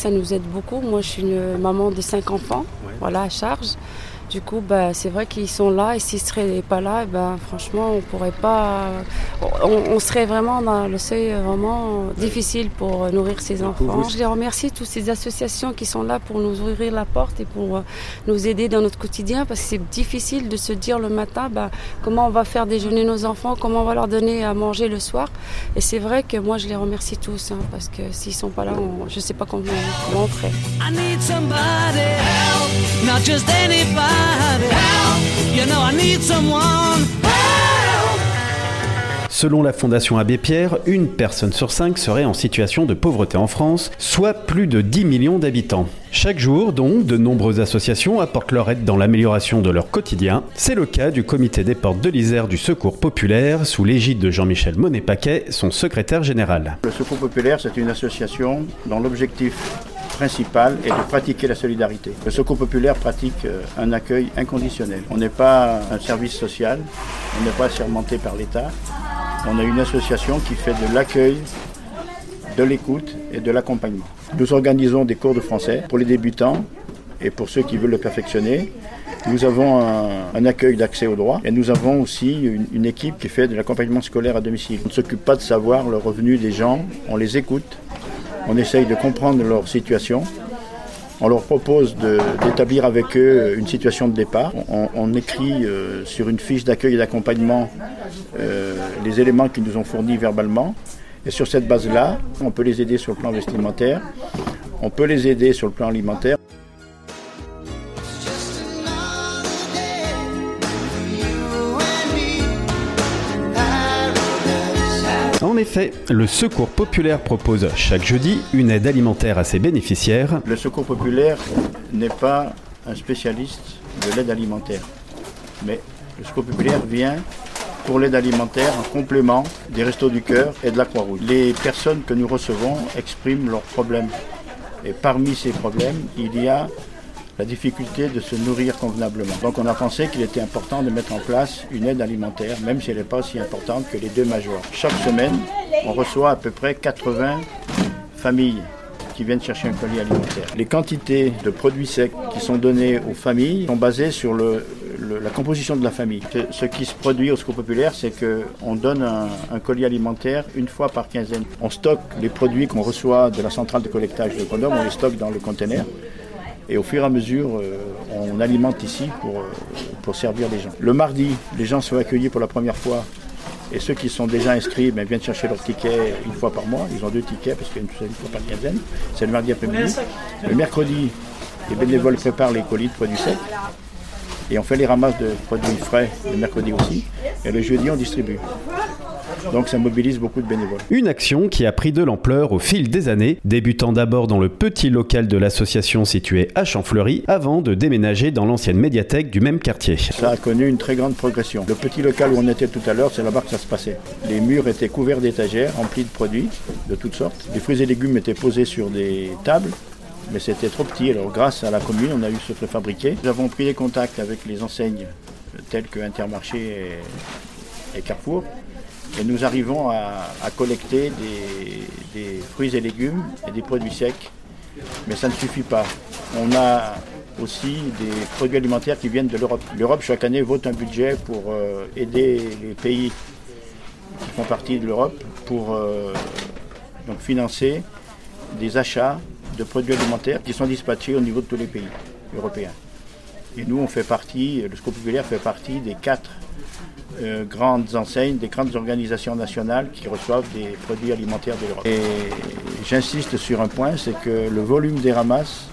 Ça nous aide beaucoup. Moi, je suis une maman de cinq enfants, voilà, à charge. Du coup, bah, c'est vrai qu'ils sont là et s'ils ne seraient pas là, bah, franchement, on pourrait pas. On, serait vraiment dans le seuil vraiment difficile pour nourrir ces enfants. Je les remercie, toutes ces associations qui sont là pour nous ouvrir la porte et pour euh, nous aider dans notre quotidien parce que c'est difficile de se dire le matin bah, comment on va faire déjeuner nos enfants, comment on va leur donner à manger le soir. Et c'est vrai que moi, je les remercie tous hein, parce que s'ils ne sont pas là, je ne sais pas comment, comment on ferait. Selon la Fondation Abbé Pierre, une personne sur cinq serait en situation de pauvreté en France, soit plus de 10 millions d'habitants. Chaque jour, donc, de nombreuses associations apportent leur aide dans l'amélioration de leur quotidien. C'est le cas du comité des portes de l'Isère du Secours populaire, sous l'égide de Jean-Michel Monet-Paquet, son secrétaire général. Le Secours populaire, c'est une association dont l'objectif principal est de pratiquer la solidarité. Le Secours populaire pratique euh, un accueil inconditionnel. On n'est pas un service social, on n'est pas sermenté par l'État. On a une association qui fait de l'accueil, de l'écoute et de l'accompagnement. Nous organisons des cours de français pour les débutants et pour ceux qui veulent le perfectionner. Nous avons un, accueil d'accès au droit et nous avons aussi une, une équipe qui fait de l'accompagnement scolaire à domicile. On ne s'occupe pas de savoir le revenu des gens, on les écoute on essaye de comprendre leur situation. On leur propose d'établir avec eux une situation de départ. On, écrit euh, sur une fiche d'accueil et d'accompagnement euh, les éléments qu'ils nous ont fournis verbalement. Et sur cette base-là, on peut les aider sur le plan vestimentaire, on peut les aider sur le plan alimentaire. En effet, le Secours populaire propose chaque jeudi une aide alimentaire à ses bénéficiaires. Le Secours populaire n'est pas un spécialiste de l'aide alimentaire, mais le Secours populaire vient pour l'aide alimentaire en complément des Restos du Cœur et de la Croix-Rouge. Les personnes que nous recevons expriment leurs problèmes. Et parmi ces problèmes, il y a la difficulté de se nourrir convenablement. Donc on a pensé qu'il était important de mettre en place une aide alimentaire, même si elle n'est pas aussi importante que les deux majors. Chaque semaine, on reçoit à peu près 80 familles qui viennent chercher un colis alimentaire. Les quantités de produits secs qui sont donnés aux familles sont basées sur la composition de la famille. Ce qui se produit au Secours populaire, c'est qu'on donne un, colis alimentaire une fois par quinzaine. On stocke les produits qu'on reçoit de la centrale de collectage de condoms, on les stocke dans le conteneur. Et au fur et à mesure, euh, on alimente ici pour, euh, pour servir les gens. Le mardi, les gens sont accueillis pour la première fois. Et ceux qui sont déjà inscrits ben, viennent chercher leur ticket une fois par mois. Ils ont deux tickets parce qu'il y a une fois par quinzaine. C'est le mardi après-midi. Le mercredi, les bénévoles préparent les colis de produits secs. Et on fait les ramasses de produits frais le mercredi aussi. Et le jeudi, on distribue. Donc ça mobilise beaucoup de bénévoles. Une action qui a pris de l'ampleur au fil des années, débutant d'abord dans le petit local de l'association situé à Champfleury, avant de déménager dans l'ancienne médiathèque du même quartier. Ça a connu une très grande progression. Le petit local où on était tout à l'heure, c'est là-bas que ça se passait. Les murs étaient couverts d'étagères remplis de produits de toutes sortes. Les fruits et légumes étaient posés sur des tables mais c'était trop petit. Alors grâce à la commune, on a eu ce préfabriqué. Nous avons pris des contacts avec les enseignes telles que Intermarché et Carrefour et nous arrivons à, collecter des, fruits et légumes et des produits secs. Mais ça ne suffit pas. On a aussi des produits alimentaires qui viennent de l'Europe. L'Europe, chaque année, vote un budget pour euh, aider les pays qui font partie de l'Europe pour euh, donc financer des achats de produits alimentaires qui sont dispatchés au niveau de tous les pays européens. Et nous, on fait partie, le Scope populaire fait partie des quatre euh, grandes enseignes, des grandes organisations nationales qui reçoivent des produits alimentaires de l'Europe. Et j'insiste sur un point, c'est que le volume des ramasses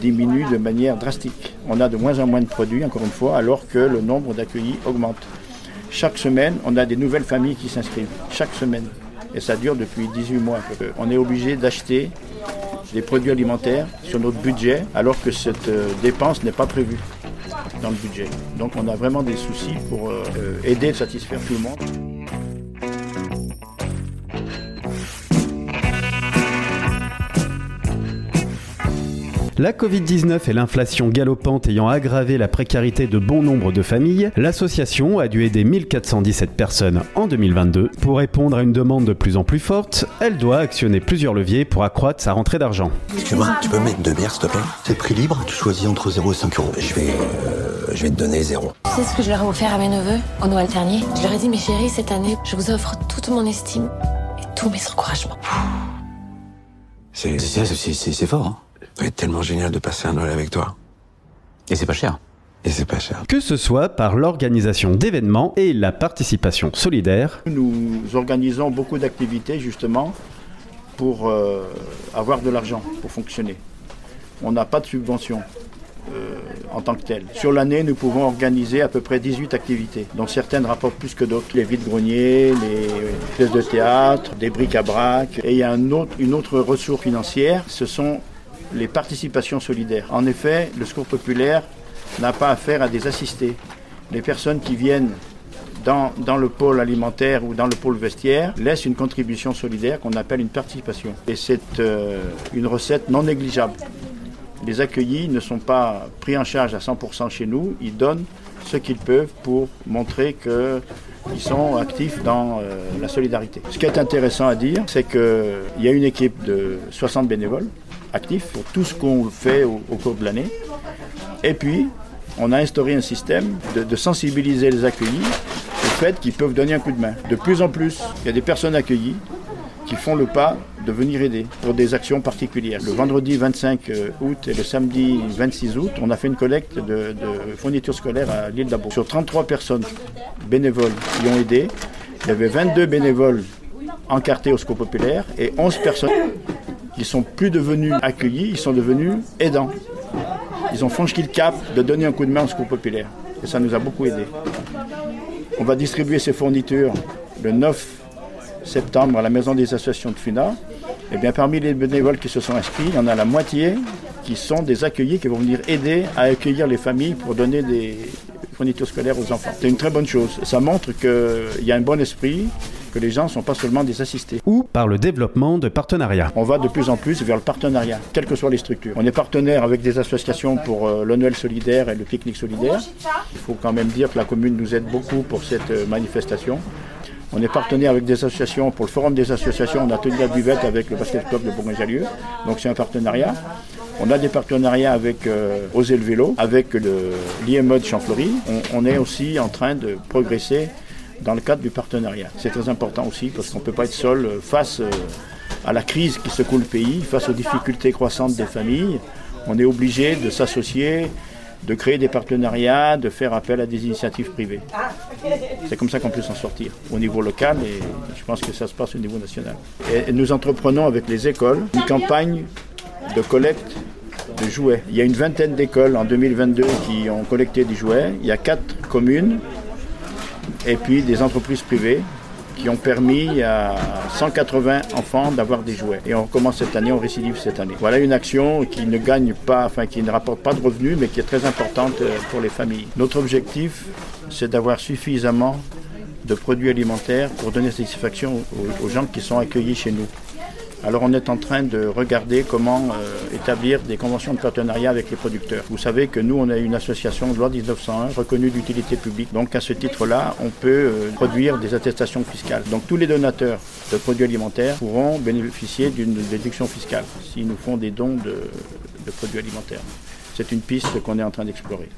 diminue de manière drastique. On a de moins en moins de produits, encore une fois, alors que le nombre d'accueillis augmente. Chaque semaine, on a des nouvelles familles qui s'inscrivent. Chaque semaine. Et ça dure depuis 18 mois. On est obligé d'acheter des produits alimentaires sur notre budget, alors que cette euh, dépense n'est pas prévue dans le budget. Donc on a vraiment des soucis pour euh, aider à satisfaire tout le monde. La Covid-19 et l'inflation galopante ayant aggravé la précarité de bon nombre de familles, l'association a dû aider 1417 personnes en 2022. Pour répondre à une demande de plus en plus forte, elle doit actionner plusieurs leviers pour accroître sa rentrée d'argent. Excuse-moi, tu peux mettre deux bières s'il te plaît? C'est prix libre, tu choisis entre 0 et 5 euros. Je vais, euh, je vais te donner 0. Tu sais ce que je leur ai offert à mes neveux au Noël dernier? Je leur ai dit, mes chéris, cette année, je vous offre toute mon estime et tous mes encouragements. C'est c'est fort, hein C'est tellement génial de passer un Noël avec toi. Et c'est pas cher. Et c'est pas cher. Que ce soit par l'organisation d'événements et la participation solidaire, Nous organisons beaucoup d'activités justement pour euh, avoir de l'argent pour fonctionner. On n'a pas de subvention euh, en tant que telle. Sur l'année, nous pouvons organiser à peu près 18 activités, dont certaines rapportent plus que d'autres. Les vides-greniers, les pièces de théâtre, des bric-à-brac. Et il y a une autre ressource financière, ce sont les participations solidaires. En effet, le secours populaire n'a pas affaire à des assistés. Les personnes qui viennent dans, dans le pôle alimentaire ou dans le pôle vestiaire laissent une contribution solidaire qu'on appelle une participation. Et c'est euh, une recette non négligeable. Les accueillis ne sont pas pris en charge à 100% chez nous, ils donnent ce qu'ils peuvent pour montrer qu'ils sont actifs dans euh, la solidarité. Ce qui est intéressant à dire, c'est qu'il y a une équipe de 60 bénévoles actifs pour tout ce qu'on fait au- cours de l'année. Et puis, on a instauré un système de sensibiliser les accueillis au fait qu'ils peuvent donner un coup de main. De plus en plus, il y a des personnes accueillies qui font le pas de venir aider pour des actions particulières. Le vendredi 25 août et le samedi 26 août, on a fait une collecte de, fournitures scolaires à l'île d'Abo. Sur 33 personnes bénévoles qui ont aidé, il y avait 22 bénévoles encartés au secours populaire et 11 personnes qui sont plus devenus accueillis, ils sont devenus aidants. Ils ont franchi le cap de donner un coup de main au secours populaire. Et ça nous a beaucoup aidé. On va distribuer ces fournitures le 9 septembre à la maison des associations de FUNA. Et bien parmi les bénévoles qui se sont inscrits, il y en a la moitié qui sont des accueillis qui vont venir aider à accueillir les familles pour donner des fournitures scolaires aux enfants. C'est une très bonne chose. Ça montre qu'il y a un bon esprit, que les gens ne sont pas seulement des assistés. ou par le développement de partenariats. On va de plus en plus vers le partenariat, quelles que soient les structures. On est partenaire avec des associations pour euh, le Noël solidaire et le pique-nique solidaire. Il faut quand même dire que la commune nous aide beaucoup pour cette euh, manifestation. On est partenaire avec des associations pour le forum des associations. On a tenu la buvette avec le basket club de Bourgogne-Jallieu. Donc c'est un partenariat. On a des partenariats avec euh, le vélo, avec le l'IMOD Champfleury. On, on est aussi en train de progresser dans le cadre du partenariat. C'est très important aussi parce qu'on ne peut pas être seul euh, face euh, à la crise qui secoue le pays, face aux difficultés croissantes des familles. On est obligé de s'associer, de créer des partenariats, de faire appel à des initiatives privées. C'est comme ça qu'on peut s'en sortir au niveau local et je pense que ça se passe au niveau national. Nous entreprenons avec les écoles une campagne de collecte de jouets. Il y a une vingtaine d'écoles en 2022 qui ont collecté des jouets. Il y a quatre communes et puis des entreprises privées qui ont permis à 180 enfants d'avoir des jouets. Et on recommence cette année, on récidive cette année. Voilà une action qui ne gagne pas, enfin qui ne rapporte pas de revenus, mais qui est très importante euh, pour les familles. Notre objectif, c'est d'avoir suffisamment de produits alimentaires pour donner satisfaction aux, aux gens qui sont accueillis chez nous. Alors on est en train de regarder comment euh, établir des conventions de partenariat avec les producteurs. Vous savez que nous, on a une association de loi 1901 reconnue d'utilité publique. Donc à ce titre-là, on peut euh, produire des attestations fiscales. Donc tous les donateurs de produits alimentaires pourront bénéficier d'une déduction fiscale s'ils nous font des dons de, de produits alimentaires. C'est une piste qu'on est en train d'explorer.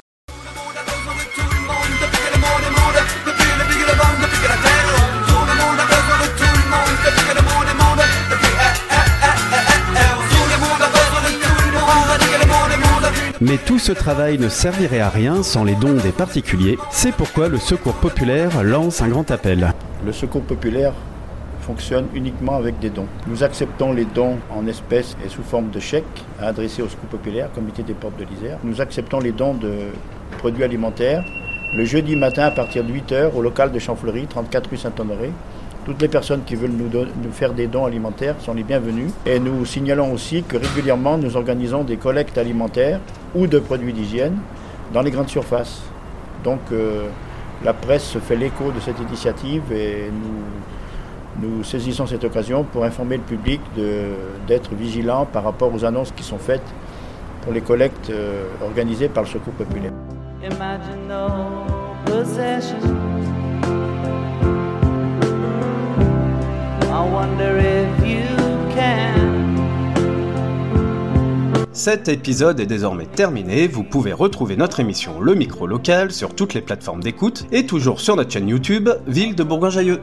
Mais tout ce travail ne servirait à rien sans les dons des particuliers. C'est pourquoi le Secours populaire lance un grand appel. Le secours populaire fonctionne uniquement avec des dons. Nous acceptons les dons en espèces et sous forme de chèques à adresser au secours populaire, comité des portes de l'Isère. Nous acceptons les dons de produits alimentaires le jeudi matin à partir de 8h au local de Champfleury, 34 rue Saint-Honoré. Toutes les personnes qui veulent nous, faire des dons alimentaires sont les bienvenues. Et nous signalons aussi que régulièrement nous organisons des collectes alimentaires ou de produits d'hygiène dans les grandes surfaces. Donc euh, la presse se fait l'écho de cette initiative et nous, saisissons cette occasion pour informer le public d'être vigilant par rapport aux annonces qui sont faites pour les collectes euh, organisées par le Secours populaire. Cet épisode est désormais terminé, vous pouvez retrouver notre émission Le Micro Local sur toutes les plateformes d'écoute et toujours sur notre chaîne YouTube Ville de Bourgoin-Jallieu.